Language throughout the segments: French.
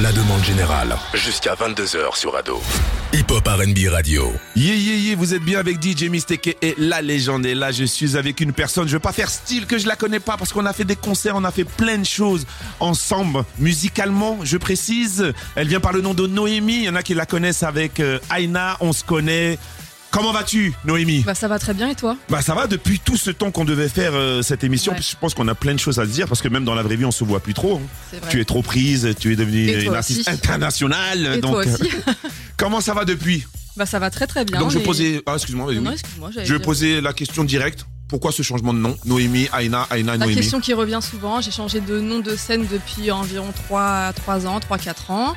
à la demande générale. Jusqu'à 22h sur Ado. Hip Hop RB Radio. Yeah, yeah, yeah, vous êtes bien avec DJ Mistake et la légende. Et là, je suis avec une personne, je veux pas faire style que je la connais pas parce qu'on a fait des concerts, on a fait plein de choses ensemble, musicalement, je précise. Elle vient par le nom de Noémie. Il y en a qui la connaissent avec euh, Aina, on se connaît. Comment vas-tu, Noémie Bah ça va très bien et toi? Bah ça va depuis tout ce temps qu'on devait faire euh, cette émission. Ouais. Je pense qu'on a plein de choses à se dire parce que même dans la vraie vie on se voit plus trop. hein. Vrai. Tu es trop prise, tu es devenue une artiste aussi. internationale. Et donc toi aussi euh, comment ça va depuis? Bah ça va très très bien. Donc je mais- posais ah excuse-moi oui. Je vais poser la question directe. Pourquoi ce changement de nom? Noémie, Aina, La Noémie. question qui revient souvent, j'ai changé de nom de scène depuis environ 3, 3 ans, 3-4 ans.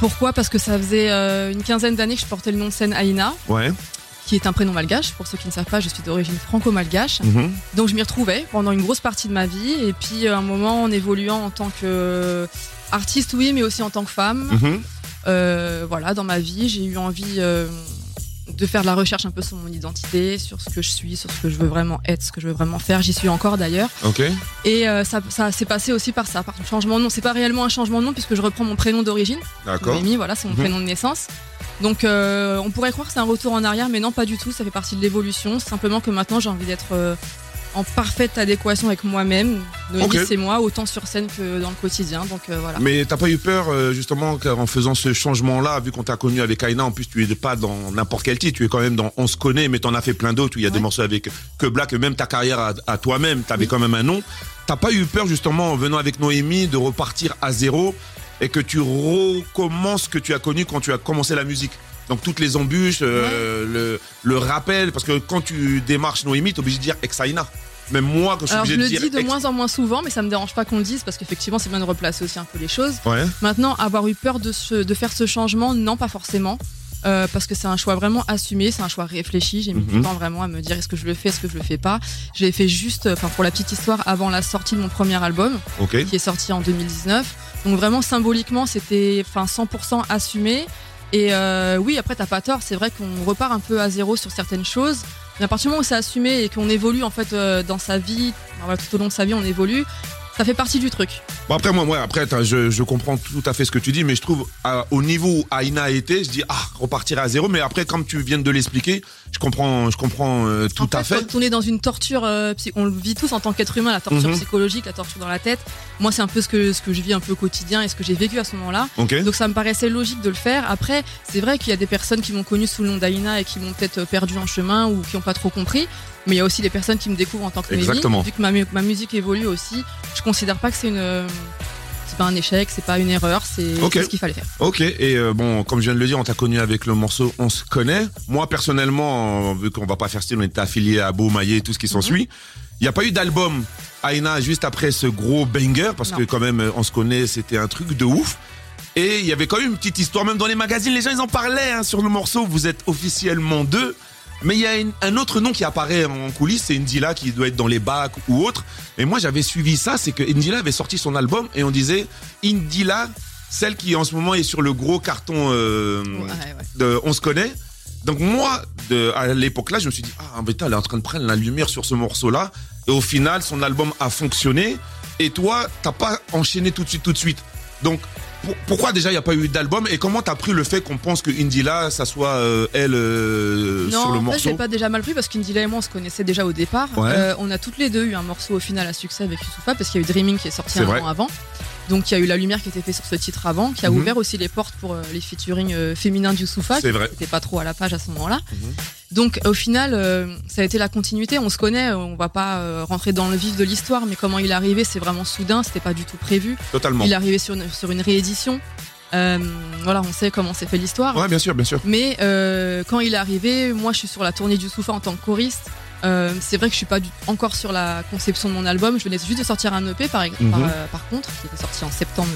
Pourquoi? Parce que ça faisait euh, une quinzaine d'années que je portais le nom de scène Aïna, Ouais. Qui est un prénom malgache. Pour ceux qui ne savent pas, je suis d'origine franco-malgache. Mhm. Donc je m'y retrouvais pendant une grosse partie de ma vie. Et puis à un moment, en évoluant en tant que artiste, oui, mais aussi en tant que femme, Mhm. Euh, voilà, dans ma vie, j'ai eu envie euh, de faire de la recherche un peu sur mon identité, sur ce que je suis, sur ce que je veux vraiment être, ce que je veux vraiment faire. J'y suis encore d'ailleurs. Et euh, ça, ça s'est passé aussi par ça, par un changement de nom. C'est pas réellement un changement de nom puisque je reprends mon prénom d'origine. D'accord. Noémie, voilà, c'est mon Mhm. prénom de naissance. Donc euh, on pourrait croire que c'est un retour en arrière, mais non, pas du tout. Ça fait partie de l'évolution. Simplement que maintenant, j'ai envie d'être euh, en parfaite adéquation avec moi-même. Noémie, Ok. c'est moi, autant sur scène que dans le quotidien. Donc euh, voilà. Mais t'as pas eu peur justement en faisant ce changement-là, vu qu'on t'a connu avec Aina, en plus tu es pas dans n'importe quel titre, tu es quand même dans On se connaît, mais t'en as fait plein d'autres. où Il y a des morceaux avec que Black, même ta carrière à, à toi-même, t'avais Oui. quand même un nom. T'as pas eu peur justement en venant avec Noémie de repartir à zéro et que tu recommences ce que tu as connu quand tu as commencé la musique. Donc toutes les embûches, euh, le, le rappel, parce que quand tu démarches Noémie, t'es obligé de dire ex Aina. Même moi, quand je suis Alors je obligé le de dire dis de ex- moins en moins souvent, mais ça me dérange pas qu'on le dise parce qu'effectivement c'est bien de replacer aussi un peu les choses. Ouais. Maintenant, avoir eu peur de, ce- de faire ce changement, non, pas forcément. Euh, parce que c'est un choix vraiment assumé, c'est un choix réfléchi. J'ai mis Mhm. du temps vraiment à me dire est-ce que je le fais, est-ce que je le fais pas? Je l'ai fait juste, enfin pour la petite histoire, avant la sortie de mon premier album, qui est sorti en 2019. Donc vraiment symboliquement, c'était enfin 100% assumé. Et euh, oui, après t'as pas tort, c'est vrai qu'on repart un peu à zéro sur certaines choses. Mais à partir du moment où c'est assumé et qu'on évolue en fait euh, dans sa vie, tout au long de sa vie, on évolue. Ça fait partie du truc. Bon après moi, moi après je, comprends tout à fait ce que tu dis, mais je trouve au niveau où Aina a été, je dis ah repartir à zéro, mais après comme tu viens de l'expliquer, je comprends, je comprends euh, tout en à fait. Quand on est dans une torture, euh, on le vit tous en tant qu'être humain, la torture Mhm. psychologique, la torture dans la tête. Moi, c'est un peu ce que, ce que je vis un peu au quotidien et ce que j'ai vécu à ce moment-là. Donc ça me paraissait logique de le faire. Après, c'est vrai qu'il y a des personnes qui m'ont connu sous le nom d'Aina et qui m'ont peut-être perdu en chemin ou qui n'ont pas trop compris. Mais il y a aussi des personnes qui me découvrent en tant que. Exactement. Vu que ma, ma musique évolue aussi, je considère pas que c'est une... C'est pas un échec, c'est pas une erreur, c'est Ok. c'est ce qu'il fallait faire. Ok, et euh, bon, comme je viens de le dire, on t'a connu avec le morceau On se connaît. Moi, personnellement, vu qu'on va pas faire style, on était affilié à Beau Maillet et tout ce qui s'ensuit. Il n'y a pas eu d'album Aina juste après ce gros banger, parce Non. que quand même, On se connaît, c'était un truc de ouf. Et il y avait quand même une petite histoire, même dans les magazines, les gens ils en parlaient hein, sur le morceau. Vous êtes officiellement deux. Mais il y a une- un autre nom qui apparaît en coulisses, c'est Indila qui doit être dans les bacs ou autre. Et moi j'avais suivi ça, c'est que Indila avait sorti son album et on disait Indila, celle qui en ce moment est sur le gros carton euh, Ouais, ouais. de On se connaît. Donc moi, de, à l'époque là, je me suis dit ah mais elle est en train de prendre la lumière sur ce morceau-là. Et au final, son album a fonctionné. Et toi, t'as pas enchaîné tout de suite, tout de suite. Donc pour- pourquoi déjà il n'y a pas eu d'album et comment t'as pris le fait qu'on pense que Indila, ça soit euh, elle euh, Non, sur le en fait, morceau l'ai pas déjà mal pris parce qu'Indila et moi, on se connaissait déjà au départ. Ouais. Euh, on a toutes les deux eu un morceau au final à succès avec Youssoufa parce qu'il y a eu Dreaming qui est sorti un vrai. an avant. Donc il y a eu La Lumière qui était fait sur ce titre avant, qui a Mhm. ouvert aussi les portes pour euh, les featuring féminins de Youssoufa, C'est qui vrai. n'étaient pas trop à la page à ce moment-là. Mhm. Donc au final, euh, ça a été la continuité. On se connaît, on va pas euh, rentrer dans le vif de l'histoire, mais comment il est arrivé, c'est vraiment soudain, c'était pas du tout prévu. Totalement. Il est arrivé sur une, sur une réédition. Euh, voilà, on sait comment s'est fait l'histoire. Ouais, bien sûr, bien sûr. Mais euh, quand il est arrivé, moi je suis sur la tournée du Soufa en tant que choriste. Euh, c'est vrai que je suis pas du- encore sur la conception de mon album. Je venais juste de sortir un EP par, Mhm. par, euh, par contre, qui était sorti en septembre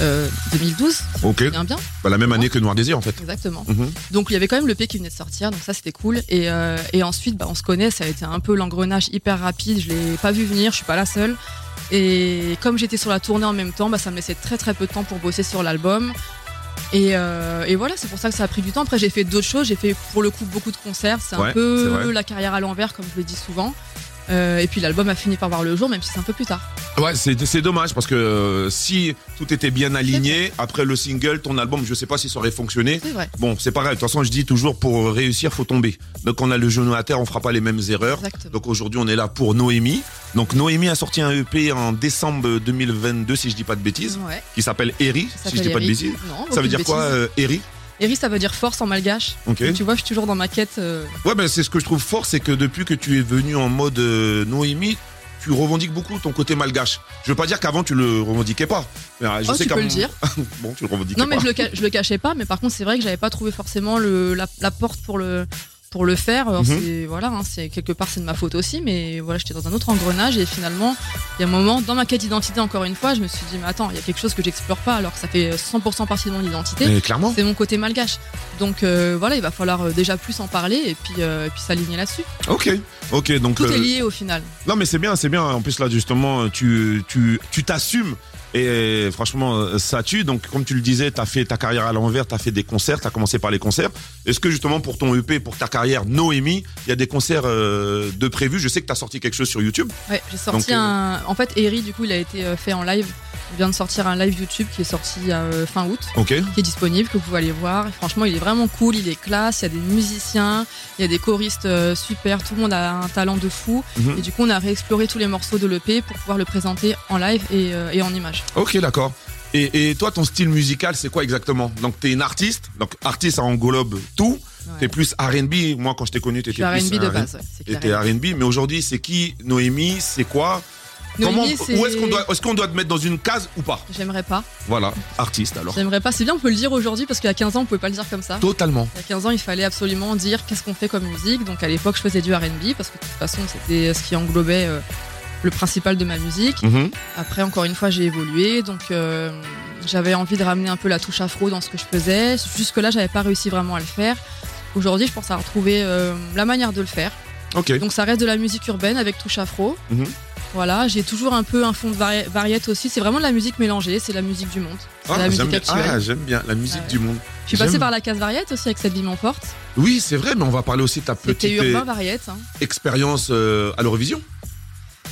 euh, 2012. si je me Ok. souviens bien, Bah, la même année que Noir Désir en fait. exactement. Mhm. Donc il y avait quand même l'EP qui venait de sortir, donc ça c'était cool. Et, euh, et ensuite, bah, on se connaît, ça a été un peu l'engrenage hyper rapide. Je l'ai pas vu venir, je suis pas la seule. Et comme j'étais sur la tournée en même temps, bah, ça me laissait très très peu de temps pour bosser sur l'album. Et, euh, et voilà, c'est pour ça que ça a pris du temps. Après, j'ai fait d'autres choses. J'ai fait pour le coup beaucoup de concerts. C'est Ouais, un peu la carrière à l'envers, comme je le dis souvent. Euh, et puis l'album a fini par voir le jour, même si c'est un peu plus tard. Ouais, c'est dommage parce que euh, si tout était bien aligné, après le single, ton album, je sais pas si ça aurait fonctionné. C'est vrai. Bon, c'est pareil. De toute façon, je dis toujours pour réussir, faut tomber. Donc on a le genou à terre, on fera pas les mêmes erreurs. Exactement. Donc aujourd'hui, on est là pour Noémie. Donc Noémie a sorti un EP en décembre 2022, si je dis pas de bêtises, Ouais. qui s'appelle Eri, si je dis pas de bêtises. Non, Ça veut dire quoi, euh, Eri? Eri, ça veut dire force en malgache. Ok. Donc, tu vois, je suis toujours dans ma quête. euh, Ouais, ben c'est ce que je trouve fort, c'est que depuis que tu es venu en mode euh, Noémie, tu revendiques beaucoup ton côté malgache. Je veux pas dire qu'avant tu le revendiquais pas. Mais, euh, je Oh, sais tu peux le dire. bon, tu le revendiquais Non, mais pas. je le, ca- je le cachais pas. Mais par contre, c'est vrai que j'avais pas trouvé forcément le, la, la porte pour le, pour le faire. Alors, Mhm. c'est, voilà, hein, c'est, quelque part, c'est de ma faute aussi. Mais voilà, j'étais dans un autre engrenage. Et finalement, il y a un moment, dans ma quête d'identité, encore une fois, je me suis dit, mais attends, il y a quelque chose que j'explore pas alors que ça fait 100% partie de mon identité. Mais clairement. C'est mon côté malgache. Donc euh, voilà, il va falloir euh, déjà plus en parler et puis, euh, et puis s'aligner là-dessus. Ok, ok, donc. Tout est lié au final. Non, mais c'est bien, c'est bien. En plus, là, justement, tu tu tu t'assumes. Et franchement, euh, ça tue. Donc, comme tu le disais, tu as fait ta carrière à l'envers, tu as fait des concerts, tu as commencé par les concerts. Est-ce que justement, pour ton EP, pour ta carrière Noémie, il y a des concerts euh, de prévus? Je sais que tu as sorti quelque chose sur YouTube. Ouais, j'ai sorti Donc, euh, un. En fait, Eri, du coup, il a été euh, fait en live. Il vient de sortir un live YouTube qui est sorti euh, fin août, Ok. qui est disponible, que vous pouvez aller voir. Et franchement, il est vraiment cool, il est classe. Il y a des musiciens, il y a des choristes euh, super. Tout le monde a un talent de fou. Mhm. Et du coup, on a réexploré tous les morceaux de l'EP pour pouvoir le présenter en live et, euh, et en image. Ok, d'accord. Et, et toi, ton style musical, c'est quoi exactement? Donc, tu es une artiste. Donc, artiste, ça englobe tout. Ouais. T'es plus R&B. Moi, quand je t'ai connu, t'étais plus R&B de base, ouais. T'étais R&B. Mais aujourd'hui, c'est qui? Noémie C'est quoi? Comment c'est- Où est-ce qu'on doit, qu'on doit te mettre dans une case ou pas? J'aimerais pas. Voilà, artiste alors. J'aimerais pas. C'est bien, on peut le dire aujourd'hui parce qu'il y a 15 ans, on pouvait pas le dire comme ça. Totalement. Il y a 15 ans, il fallait absolument dire qu'est-ce qu'on fait comme musique. Donc à l'époque, je faisais du RB parce que de toute façon, c'était ce qui englobait euh, le principal de ma musique. Mhm. Après, encore une fois, j'ai évolué. Donc euh, j'avais envie de ramener un peu la touche afro dans ce que je faisais. Jusque-là, j'avais pas réussi vraiment à le faire. Aujourd'hui, je pense à retrouver euh, la manière de le faire. Donc ça reste de la musique urbaine avec touche afro. Mhm. Voilà, j'ai toujours un peu un fond de vari- variette aussi. C'est vraiment de la musique mélangée, c'est la musique du monde. Ah, la j'aime musique bien, actuelle. ah, j'aime bien la musique Ouais. du monde. je suis passée j'aime- par la case variette aussi avec cette vie m'emporte. Oui, c'est vrai, mais on va parler aussi de ta petite urbain variette hein. expérience euh, à l'Eurovision.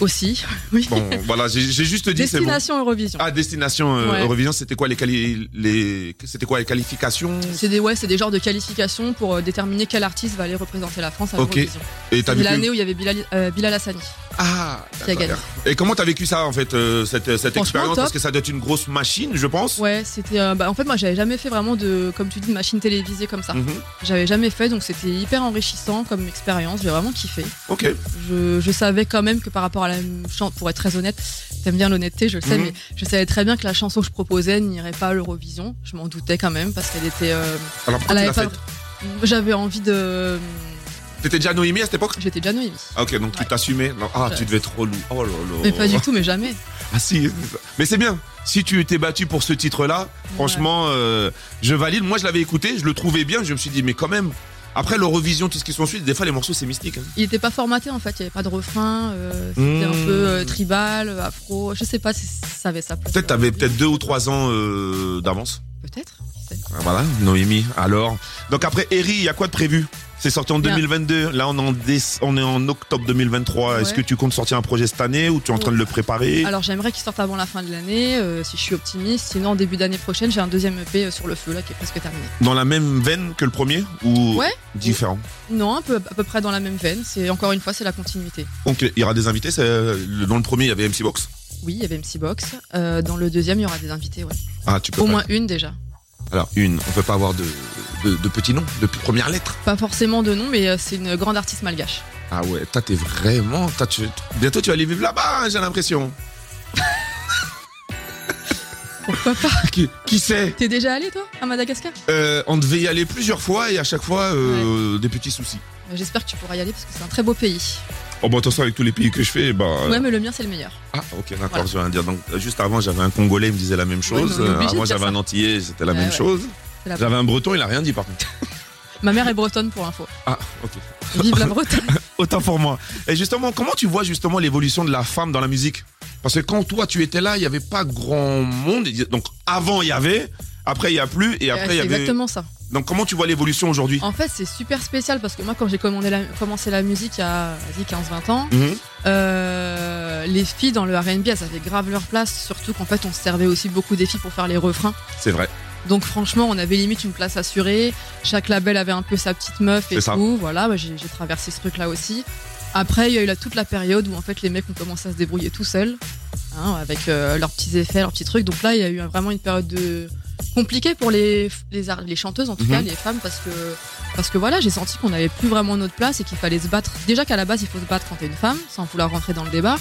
Aussi. Oui. Bon, voilà, j'ai juste dit bon. Destination Eurovision. Ah, destination euh, Ouais. Eurovision, c'était quoi les, quali- les c'était quoi les qualifications? C'est des ouais, c'est des genres de qualifications pour euh, déterminer quel artiste va aller représenter la France à Ok. l'Eurovision. Et l'année où il y avait Bilal, euh, Bilal Hassani. Ah. Et comment t'as vécu ça en fait euh, cette cette expérience? top. parce que ça doit être une grosse machine, je pense. Ouais, c'était euh, bah, en fait moi j'avais jamais fait vraiment de comme tu dis de machine télévisée comme ça. Mhm. J'avais jamais fait donc c'était hyper enrichissant comme expérience, j'ai vraiment kiffé. Ok. Je, je savais quand même que par rapport à la chanson, pour être très honnête, t'aimes bien l'honnêteté, je le sais, Mhm. mais je savais très bien que la chanson que je proposais n'irait pas à l'Eurovision. Je m'en doutais quand même parce qu'elle était. euh, Alors pourquoi tu l'as faite? J'avais envie de. T'étais déjà Noémie à cette époque? J'étais déjà Noémie. Ah, Ok, donc tu t'assumais. Ah, tu devais être relou. Oh là là. Mais pas du tout, mais jamais. Ah si, mais c'est bien. Si tu t'es battu pour ce titre-là, franchement, euh, je valide. Moi, je l'avais écouté, je le trouvais bien. Je me suis dit, mais quand même. Après l'Eurovision, tout ce qui s'ensuit, des fois les morceaux c'est mystique. hein. Il était pas formaté en fait, il y avait pas de refrain, euh, c'était Mmh. un peu euh, tribal, afro, je sais pas si ça avait sa place. Peut-être t'avais peut-être deux ou trois ans euh, d'avance. Peut-être. Ah, Voilà, Noémie. Alors, donc après Eri, il y a quoi de prévu? C'est sorti en Bien. 2022. Là, on est en, déce- on est en octobre 2023. Est-ce que tu comptes sortir un projet cette année ou tu es en train de le préparer? Alors j'aimerais qu'il sorte avant la fin de l'année, euh, si je suis optimiste. Sinon, en début d'année prochaine, j'ai un deuxième EP sur le feu là qui est presque terminé. Dans la même veine que le premier ou Ouais. différent? Non, un peu, à peu près dans la même veine. C'est encore une fois, c'est la continuité. Donc il y aura des invités. le- Dans le premier, il y avait MC Box? Oui, il y avait MC Box. Euh, dans le deuxième, il y aura des invités, ouais. Ah, tu peux Au pas. moins une déjà. Alors une, on peut pas avoir de, de, de petits noms, de premières lettres. Pas forcément de nom, mais euh, c'est une grande artiste malgache. Ah ouais, toi t'es vraiment, tu, bientôt tu vas aller vivre là-bas, hein, j'ai l'impression. Pourquoi pas Qui, qui sait? T'es déjà allé toi à Madagascar? Euh, On devait y aller plusieurs fois et à chaque fois euh, des petits soucis. Euh, J'espère que tu pourras y aller parce que c'est un très beau pays. Oh bah attention avec tous les pays que je fais, bah. Ouais, mais le mien c'est le meilleur. Ah ok d'accord, Voilà. je vais rien dire. Donc juste avant j'avais un Congolais, il me disait la même chose. mais on est obligé de avant j'avais un Antillais, c'était la Ouais, même ouais. chose. J'avais un Breton, il a rien dit par contre. Ma mère est bretonne pour info. Ah ok. Vive la Bretagne. Autant pour moi. Et justement, comment tu vois justement l'évolution de la femme dans la musique? Parce que quand toi tu étais là, il y avait pas grand monde. Donc avant il y avait, après il y a plus, et après il y avait. exactement ça. Donc comment tu vois l'évolution aujourd'hui? En fait, c'est super spécial parce que moi, quand j'ai commencé la musique il y a 15-20 ans, Mhm. euh, les filles dans le R&B, elles avaient grave leur place. Surtout qu'en fait, on se servait aussi beaucoup des filles pour faire les refrains. C'est vrai. Donc franchement, on avait limite une place assurée. Chaque label avait un peu sa petite meuf et ça. tout. Voilà, bah, j'ai traversé ce truc-là aussi. Après, il y a eu toute la période où en fait les mecs ont commencé à se débrouiller tout seuls, hein, avec euh, leurs petits effets, leurs petits trucs. Donc là, il y a eu vraiment une période de compliquée pour les les, ar- les chanteuses, en tout Mhm. cas les femmes, parce que parce que voilà, j'ai senti qu'on n'avait plus vraiment notre place et qu'il fallait se battre. Déjà qu'à la base, il faut se battre quand t'es une femme, sans vouloir rentrer dans le débat.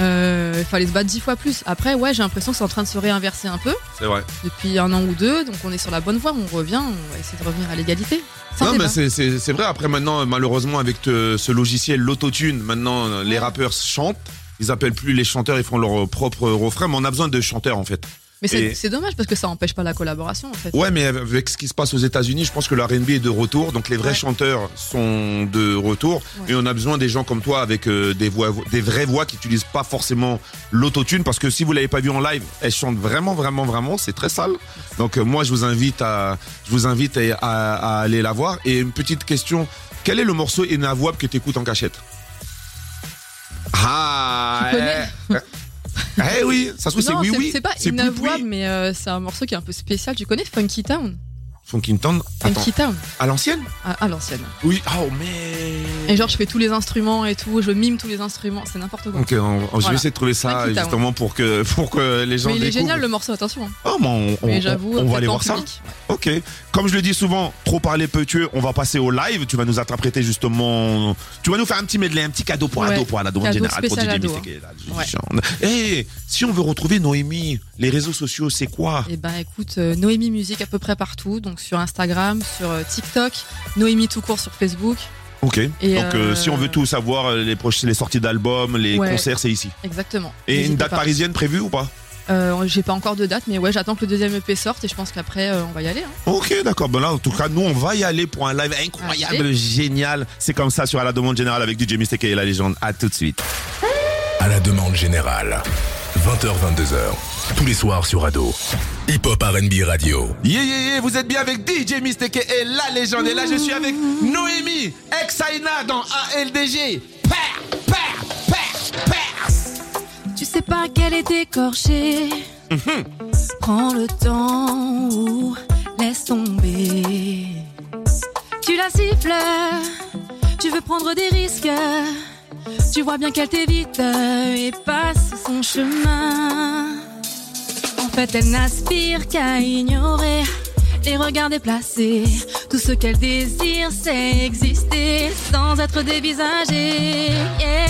Euh, il fallait se battre dix fois plus. Après, ouais, j'ai l'impression que c'est en train de se réinverser un peu C'est vrai. depuis un an ou deux, donc on est sur la bonne voie, on revient, on va essayer de revenir à l'égalité. Non, débat. mais c'est- vrai. Après, maintenant, malheureusement, avec te- ce logiciel, l'autotune, maintenant, euh, les rappeurs chantent. Ils appellent plus les chanteurs, ils font leur propre refrain, mais on a besoin de chanteurs, en fait. Mais c'est dommage parce que ça empêche pas la collaboration en fait. Ouais, mais avec ce qui se passe aux États-Unis, je pense que le R&B est de retour. Donc les vrais Ouais. chanteurs sont de retour. Ouais. Et on a besoin des gens comme toi avec euh, des voix, des vraies voix qui utilisent pas forcément l'autotune. Parce que si vous l'avez pas vu en live, elle chante vraiment, vraiment, vraiment. C'est très sale. Donc euh, moi, je vous invite à, je vous invite à, à- à aller la voir. Et une petite question. Quel est le morceau inavouable que tu écoutes en cachette? Ah, Tu eh, oui, ça se trouve c'est oui, oui. c'est pas inavouable, mais euh, c'est un morceau qui est un peu spécial. Tu connais Funky Town? Funky Town. Funky Town, à l'ancienne à, à l'ancienne. Oui. Oh mais. Et genre, je fais tous les instruments et tout, je mime tous les instruments, c'est n'importe quoi. Ok, on- on- je vais Voilà. essayer de trouver ça Funky Town. justement pour que pour que les gens mais il est découvrent. génial le morceau, attention. hein. Oh, mais on, on- mais j'avoue, on, on va peut-être aller en voir ça. public. Ouais. Ok. Comme je le dis souvent, trop parler peu tuer. On va passer au live. Tu vas nous interpréter justement. Tu vas nous faire un petit medley, un petit cadeau pour Ouais. ado pour la demande Cadeau générale pour spécial DJ ado, hein. Mystique. Eh, si on veut retrouver Noémie, les réseaux sociaux, c'est quoi? Et ben écoute, euh, Noémie Musique à peu près partout, donc sur Instagram, sur euh, TikTok, Noémie tout court sur Facebook. Ok. Et, Donc euh, euh, si on veut tout savoir, euh, les sorties d'albums, les Ouais. concerts, c'est ici. Exactement. Et une date pas. parisienne prévue ou pas? Euh, J'ai pas encore de date, mais ouais, j'attends que le deuxième EP sorte et je pense qu'après euh, on va y aller. hein. Ok, d'accord. Ben là, en tout cas, nous, on va y aller pour un live incroyable, Allez. génial. C'est comme ça sur à la demande générale avec DJ Mystique et la légende. À tout de suite. À la demande générale. 20h-22h. Tous les soirs sur Ado. Hip Hop RB Radio. Yeah, yeah, yeah, vous êtes bien avec DJ Mystique et la légende. Et là, je suis avec Noémie, ex-Aina dans ALDG. Père, père, père, père. Tu sais pas qu'elle est écorchée. Prends le temps ou laisse tomber. Tu la siffles, tu veux prendre des risques. Tu vois bien qu'elle t'évite et passe son chemin. En fait, elle n'aspire qu'à ignorer les regards déplacés. Tout ce qu'elle désire, c'est exister sans être dévisagée. Yeah.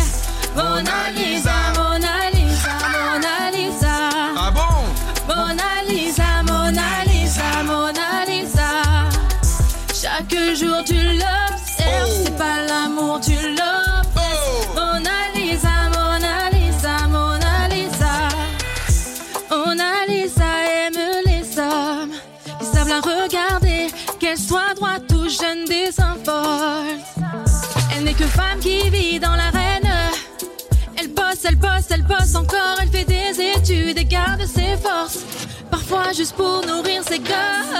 Femme qui vit dans l'arène. Elle bosse, elle bosse, elle bosse encore, elle fait des études et garde ses forces. Parfois juste pour nourrir ses gosses.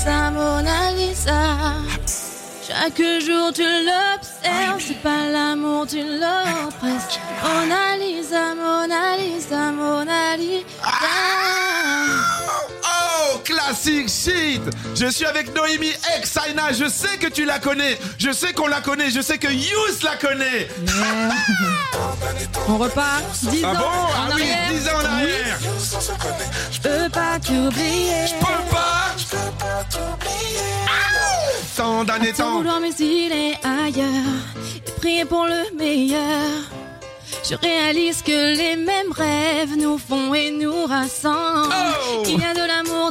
Lisa, Mona Lisa. Chaque jour tu l'observes, c'est pas l'amour, tu l'oppresses. Mona Lisa, Mona Je suis avec Noémie ex-Aina. Je sais que tu la connais. Je sais qu'on la connaît. Je sais que Yous la connaît. On repart 10 Ah ans bon? En Ah oui, arrière. 10 ans en arrière. Je peux pas t'oublier. Je peux pas, je Tant d'années, Sans tant. ailleurs et prier pour le meilleur. Je réalise que les mêmes rêves nous font et nous rassemblent. Oh y a de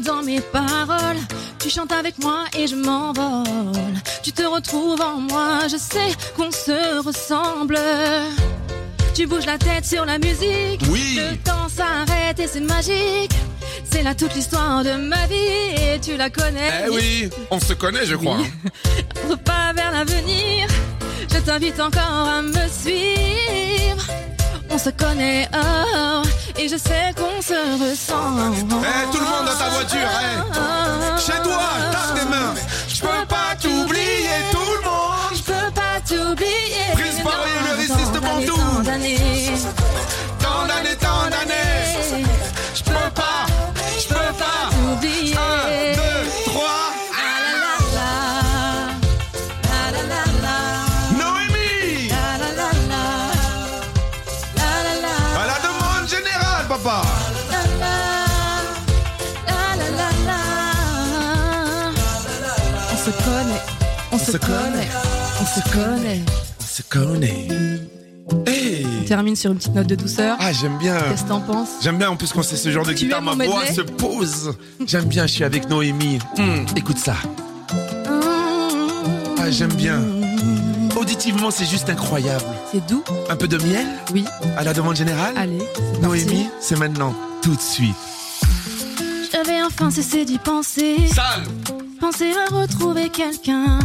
dans mes paroles. Tu chantes avec moi et je m'envole. Tu te retrouves en moi, je sais qu'on se ressemble. Tu bouges la tête sur la musique. Oui. Le temps s'arrête et c'est magique. C'est là toute l'histoire de ma vie et tu la connais. Eh oui, on se connaît, je crois. Pas vers l'avenir. Je t'invite encore à me suivre. On se connaît, oh, et je sais qu'on se ressent. Eh, tout le monde dans ta voiture, eh. Chez toi, tape tes mains. Je peux pas t'oublier, tout le monde. Je peux pas t'oublier. Prince Paris, Non, le d'années, Bandou. tant d'années. Tant d'années, tant d'années. Je peux pas, se connaît. On se connaît. Hey On termine sur une petite note de douceur. Ah, j'aime bien. Qu'est-ce que t'en penses? J'aime bien en plus quand c'est ce genre de Tu guitare, ma voix se pose. J'aime bien, je suis avec Noémie. Hum, écoute ça. Ah, j'aime bien. Auditivement, c'est juste incroyable. C'est doux Un peu de miel? Oui. à la demande générale? Allez, Noémie, c'est maintenant, tout de suite. J'avais enfin cessé d'y penser. Sale Penser à retrouver quelqu'un.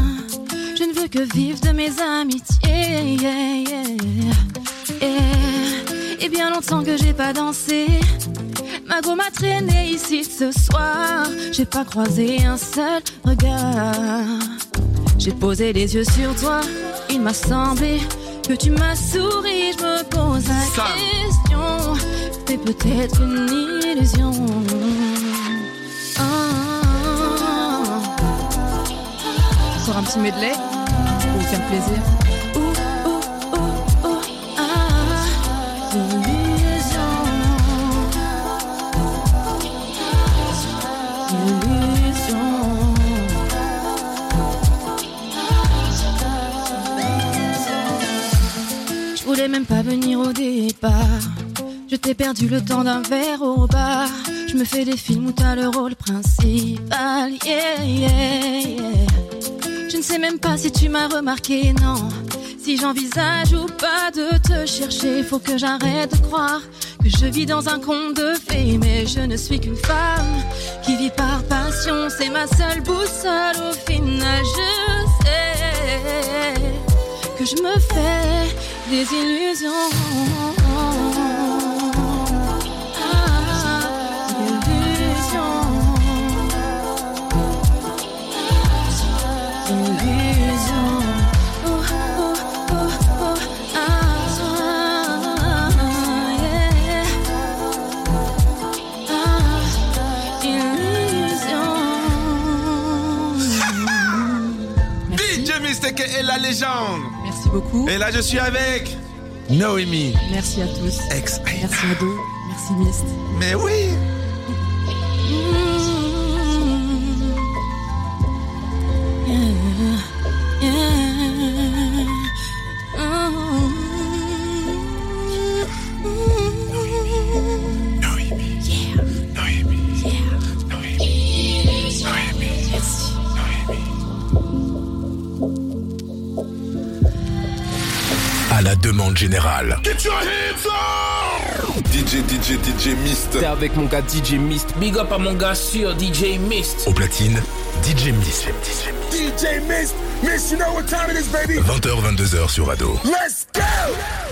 Je ne veux que vivre de mes amitiés. Yeah, yeah, yeah. Et bien longtemps que j'ai pas dansé. Ma go m'a traîné ici ce soir. J'ai pas croisé un seul regard. J'ai posé les yeux sur toi. Il m'a semblé que tu m'as souri. Je me pose la question. C'est peut-être une illusion. Ah. Encore un petit medley plaisir. Je voulais même pas venir au départ. Je t'ai perdu le temps d'un verre au bar. Je me fais des films où t'as le rôle principal. Yeah, yeah, yeah. Je ne sais même pas si tu m'as remarqué, non. Si j'envisage ou pas de te chercher, faut que j'arrête de croire que je vis dans un conte de fées. Mais je ne suis qu'une femme qui vit par passion. C'est ma seule boussole au final. Je sais que je me fais des illusions. Beaucoup. Et là, je suis avec Noémie, Merci à tous. ex Merci Ado. Merci Mist. Mais oui demande générale. Get your hands up DJ, DJ, DJ Mist. T'es avec mon gars DJ Mist. Big up à mon gars sûr DJ Mist. Au platine, DJ Mist. DJ Mist. Mist, you know what time it is, baby. 20h, 22h sur Ado. Let's go!